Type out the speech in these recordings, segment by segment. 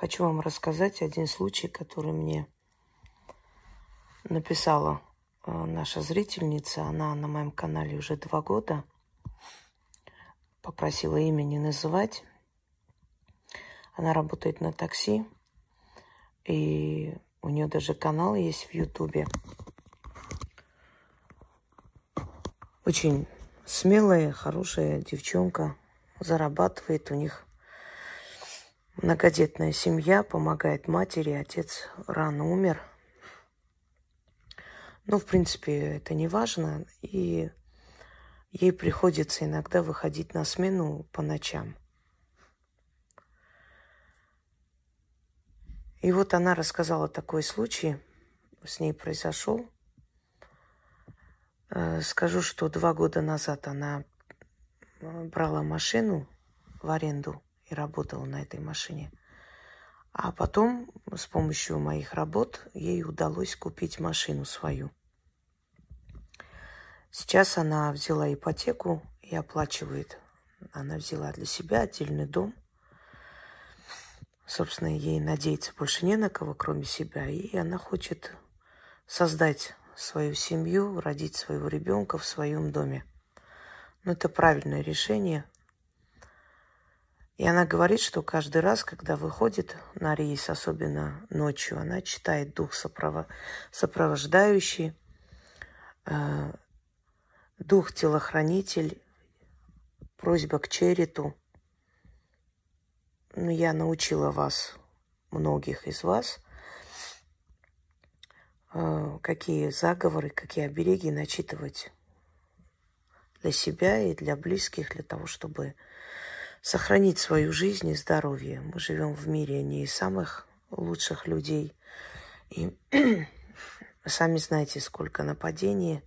Хочу вам рассказать один случай, который мне написала э, наша зрительница. Она на моем канале уже два года. Попросила имя не называть. Она работает на такси. И у нее даже канал есть в Ютубе. Очень смелая, хорошая девчонка. Зарабатывает у них многодетная семья, помогает матери. Отец рано умер. Но, в принципе, это не важно. И ей приходится иногда выходить на смену по ночам. И вот она рассказала такой случай, с ней произошел. Э, скажу, что два года назад она э, брала машину в аренду и работала на этой машине. А потом с помощью моих работ ей удалось купить машину свою. Сейчас она взяла ипотеку и оплачивает. Она взяла для себя отдельный дом. Собственно, ей надеяться больше не на кого, кроме себя. И она хочет создать свою семью, родить своего ребенка в своем доме. Но это правильное решение. И она говорит, что каждый раз, когда выходит на рейс, особенно ночью, она читает дух сопрово... сопровождающий, э, дух телохранитель, просьба к черету. Ну, я научила вас, многих из вас, э, какие заговоры, какие обереги начитывать для себя и для близких, для того, чтобы сохранить свою жизнь и здоровье. Мы живем в мире не самых лучших людей. И сами знаете, сколько нападений,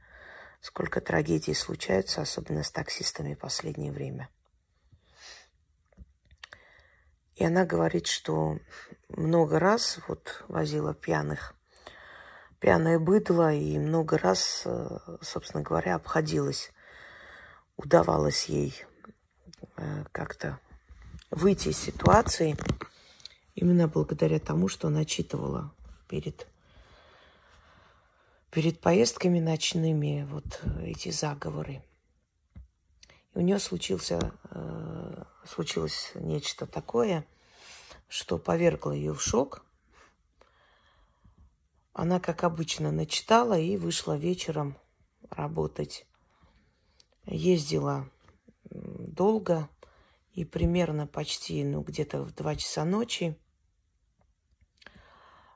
сколько трагедий случаются, особенно с таксистами в последнее время. И она говорит, что много раз вот возила пьяных, пьяное быдло, и много раз, э, собственно говоря, обходилась, удавалось ей как-то выйти из ситуации именно благодаря тому, что она читывала перед, перед поездками ночными вот эти заговоры. И у нее случился, э, случилось нечто такое, что повергло ее в шок. Она, как обычно, начитала и вышла вечером работать. Ездила долго и примерно почти, ну, где-то в 2 часа ночи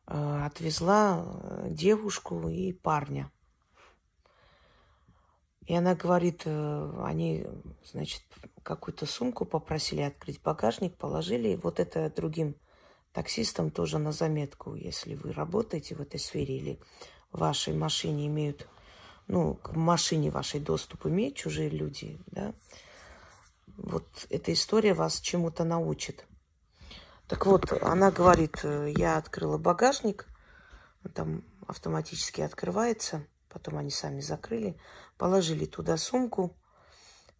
э, отвезла э, девушку и парня. И она говорит, э, они, значит, какую-то сумку попросили открыть багажник, положили. Вот это другим таксистам тоже на заметку, если вы работаете в этой сфере или в вашей машине имеют, ну, к машине вашей доступ имеют чужие люди, да, вот эта история вас чему-то научит. Так вот, она говорит, э, я открыла багажник, там автоматически открывается, потом они сами закрыли, положили туда сумку,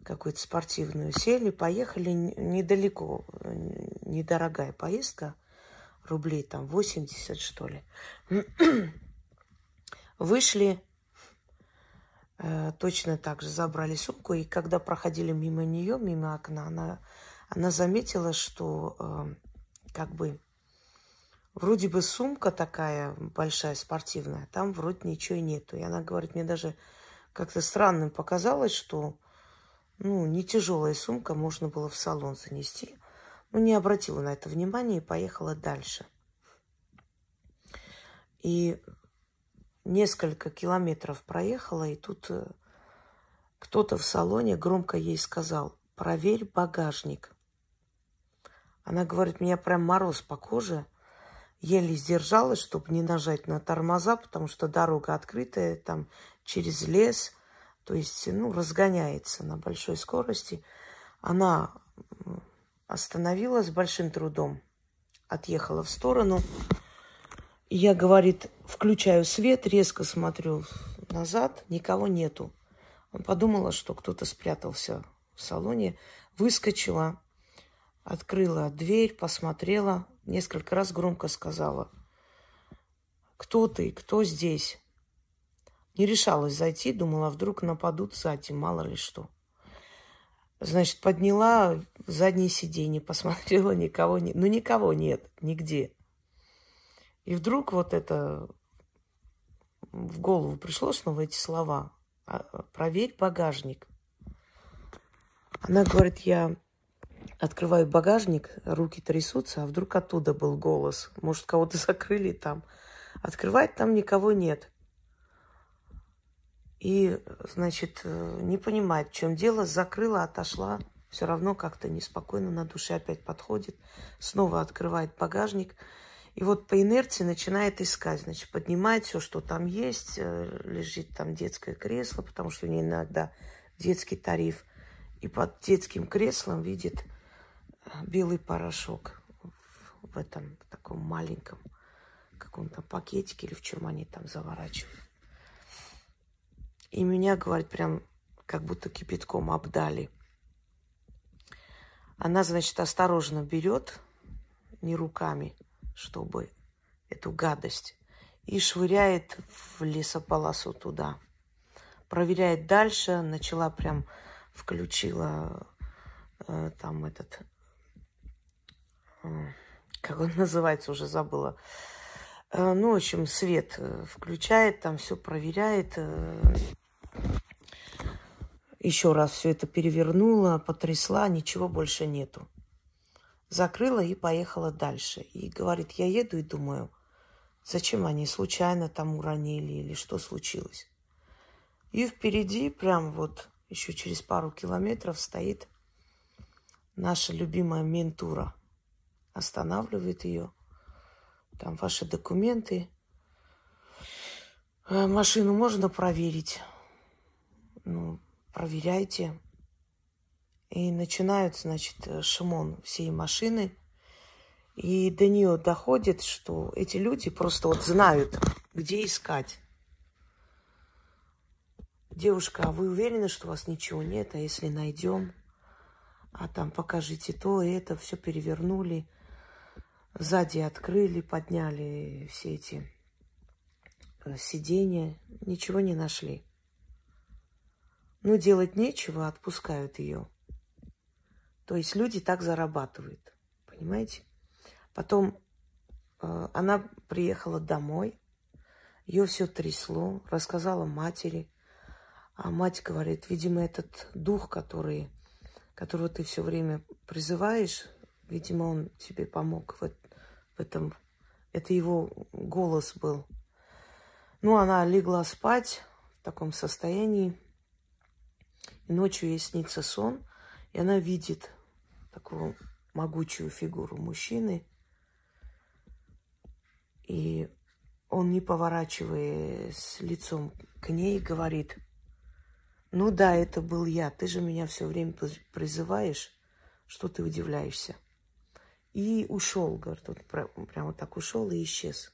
какую-то спортивную, сели, поехали недалеко, э, недорогая поездка, рублей там 80, что ли. Вышли, точно так же забрали сумку. И когда проходили мимо нее, мимо окна, она, она заметила, что э, как бы вроде бы сумка такая большая, спортивная, там вроде ничего и нету. И она говорит, мне даже как-то странным показалось, что ну, не тяжелая сумка, можно было в салон занести. Ну, не обратила на это внимания и поехала дальше. И несколько километров проехала, и тут э, кто-то в салоне громко ей сказал, проверь багажник. Она говорит, меня прям мороз по коже. Еле сдержалась, чтобы не нажать на тормоза, потому что дорога открытая, там через лес, то есть, ну, разгоняется на большой скорости. Она остановилась большим трудом, отъехала в сторону, я, говорит, включаю свет, резко смотрю назад, никого нету. Он подумала, что кто-то спрятался в салоне, выскочила, открыла дверь, посмотрела, несколько раз громко сказала, кто ты, кто здесь. Не решалась зайти, думала, вдруг нападут сзади, мало ли что. Значит, подняла заднее сиденье, посмотрела, никого нет. Ну, никого нет, нигде. И вдруг вот это в голову пришло снова эти слова. «А, Проверь багажник. Она говорит, я открываю багажник, руки трясутся, а вдруг оттуда был голос. Может, кого-то закрыли там. Открывать там никого нет. И, значит, не понимает, в чем дело, закрыла, отошла. Все равно как-то неспокойно на душе опять подходит. Снова открывает багажник. И вот по инерции начинает искать. Значит, поднимает все, что там есть. Э, лежит там детское кресло, потому что у нее иногда детский тариф. И под детским креслом видит э, белый порошок в этом в таком маленьком каком-то пакетике или в чем они там заворачивают. И меня, говорит, прям как будто кипятком обдали. Она, значит, осторожно берет, не руками, чтобы эту гадость, и швыряет в лесополосу туда. Проверяет дальше, начала прям, включила э, там этот, э, как он называется, уже забыла. Э, ну, в общем, свет э, включает, там все проверяет, э, еще раз все это перевернула, потрясла, ничего больше нету. Закрыла и поехала дальше. И говорит, я еду и думаю, зачем они случайно там уронили или что случилось. И впереди, прям вот еще через пару километров стоит наша любимая ментура. Останавливает ее. Там ваши документы. Э, машину можно проверить. Ну, проверяйте. И начинают, значит, Шимон всей машины. И до нее доходит, что эти люди просто вот знают, где искать. Девушка, а вы уверены, что у вас ничего нет? А если найдем? А там покажите то, и это, все перевернули. Сзади открыли, подняли все эти э, сиденья. Ничего не нашли. Но делать нечего, отпускают ее. То есть люди так зарабатывают. Понимаете? Потом э, она приехала домой, ее все трясло, рассказала матери. А мать говорит, видимо, этот дух, который, которого ты все время призываешь, видимо, он тебе помог в, в этом. Это его голос был. Ну, она легла спать в таком состоянии. И ночью ей снится сон, и она видит такую могучую фигуру мужчины. И он, не поворачиваясь лицом к ней, говорит, ну да, это был я, ты же меня все время призываешь, что ты удивляешься. И ушел, говорит, он прямо так ушел и исчез.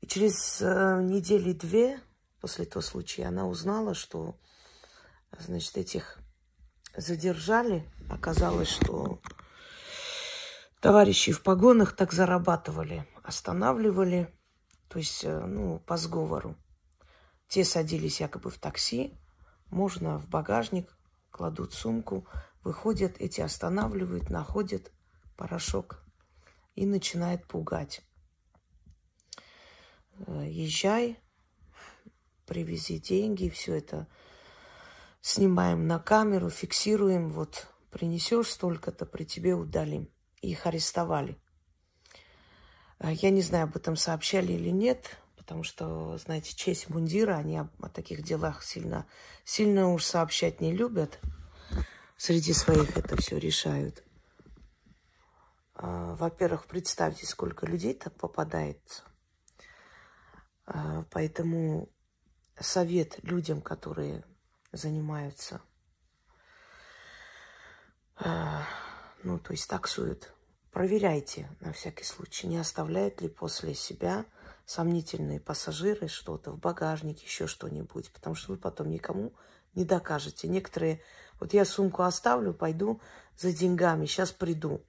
И через э, недели две после того случая она узнала, что Значит, этих задержали. Оказалось, что товарищи в погонах так зарабатывали. Останавливали, то есть, э, ну, по сговору. Те садились якобы в такси, можно в багажник, кладут сумку, выходят, эти останавливают, находят порошок и начинает пугать. Э, езжай, привези деньги, все это снимаем на камеру, фиксируем, вот принесешь столько-то, при тебе удалим. Их арестовали. А, я не знаю, об этом сообщали или нет, потому что, знаете, честь мундира, они о, о таких делах сильно, сильно уж сообщать не любят. Среди своих это все решают. А, во-первых, представьте, сколько людей так попадается. А, поэтому совет людям, которые занимаются, э, ну, то есть таксуют. Проверяйте на всякий случай, не оставляют ли после себя сомнительные пассажиры что-то в багажнике, еще что-нибудь, потому что вы потом никому не докажете. Некоторые, вот я сумку оставлю, пойду за деньгами, сейчас приду.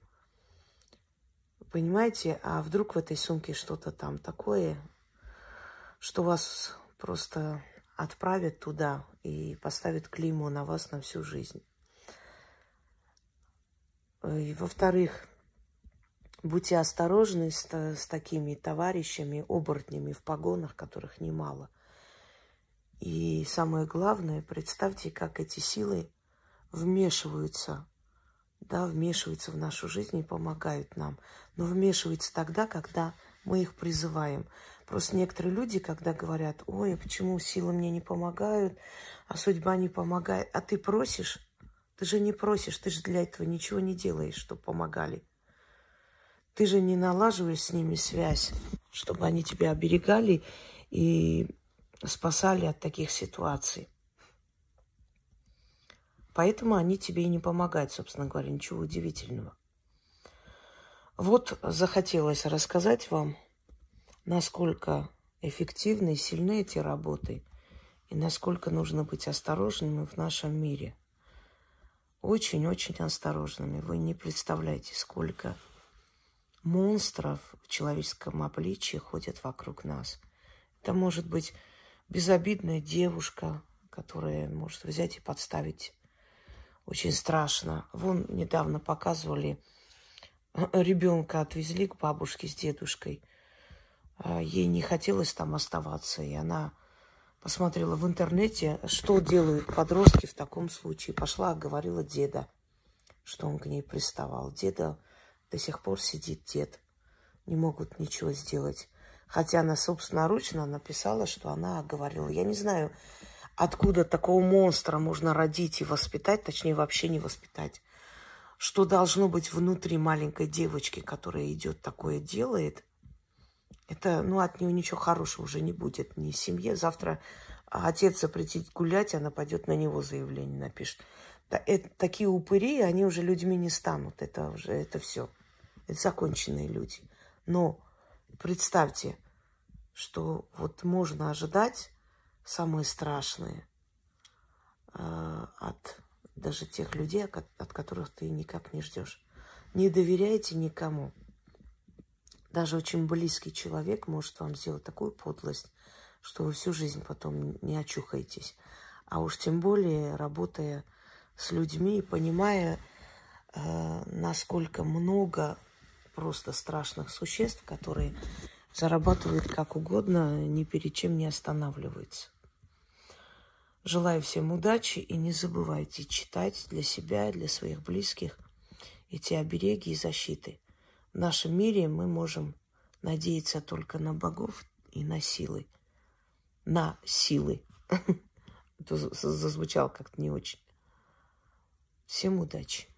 Понимаете, а вдруг в этой сумке что-то там такое, что вас просто отправят туда и поставят клеймо на вас на всю жизнь. И, во-вторых, будьте осторожны с, с такими товарищами, оборотнями в погонах, которых немало. И самое главное, представьте, как эти силы вмешиваются да, вмешиваются в нашу жизнь и помогают нам. Но вмешиваются тогда, когда мы их призываем. Просто некоторые люди, когда говорят, ой, почему силы мне не помогают, а судьба не помогает, а ты просишь, ты же не просишь, ты же для этого ничего не делаешь, чтобы помогали. Ты же не налаживаешь с ними связь, чтобы они тебя оберегали и спасали от таких ситуаций. Поэтому они тебе и не помогают, собственно говоря, ничего удивительного. Вот захотелось рассказать вам, насколько эффективны и сильны эти работы, и насколько нужно быть осторожными в нашем мире. Очень-очень осторожными. Вы не представляете, сколько монстров в человеческом обличии ходят вокруг нас. Это может быть безобидная девушка, которая может взять и подставить очень страшно. Вон недавно показывали, э, ребенка отвезли к бабушке с дедушкой. А ей не хотелось там оставаться, и она посмотрела в интернете, что делают подростки в таком случае. Пошла, говорила деда, что он к ней приставал. Деда до сих пор сидит, дед. Не могут ничего сделать. Хотя она собственноручно написала, что она говорила. Я не знаю, откуда такого монстра можно родить и воспитать, точнее вообще не воспитать. Что должно быть внутри маленькой девочки, которая идет такое делает, это, ну, от нее ничего хорошего уже не будет. Ни семье. Завтра отец запретит гулять, она пойдет на него заявление напишет. Это, такие упыри, они уже людьми не станут. Это уже, это все. Это законченные люди. Но представьте, что вот можно ожидать самые страшные э, от даже тех людей, от которых ты никак не ждешь. Не доверяйте никому. Даже очень близкий человек может вам сделать такую подлость, что вы всю жизнь потом не очухаетесь. А уж тем более, работая с людьми и понимая, э, насколько много просто страшных существ, которые зарабатывают как угодно, ни перед чем не останавливаются. Желаю всем удачи и не забывайте читать для себя, для своих близких эти обереги и защиты. В нашем мире мы можем надеяться только на богов и на силы. На силы. Это зазвучало как-то не очень. Всем удачи.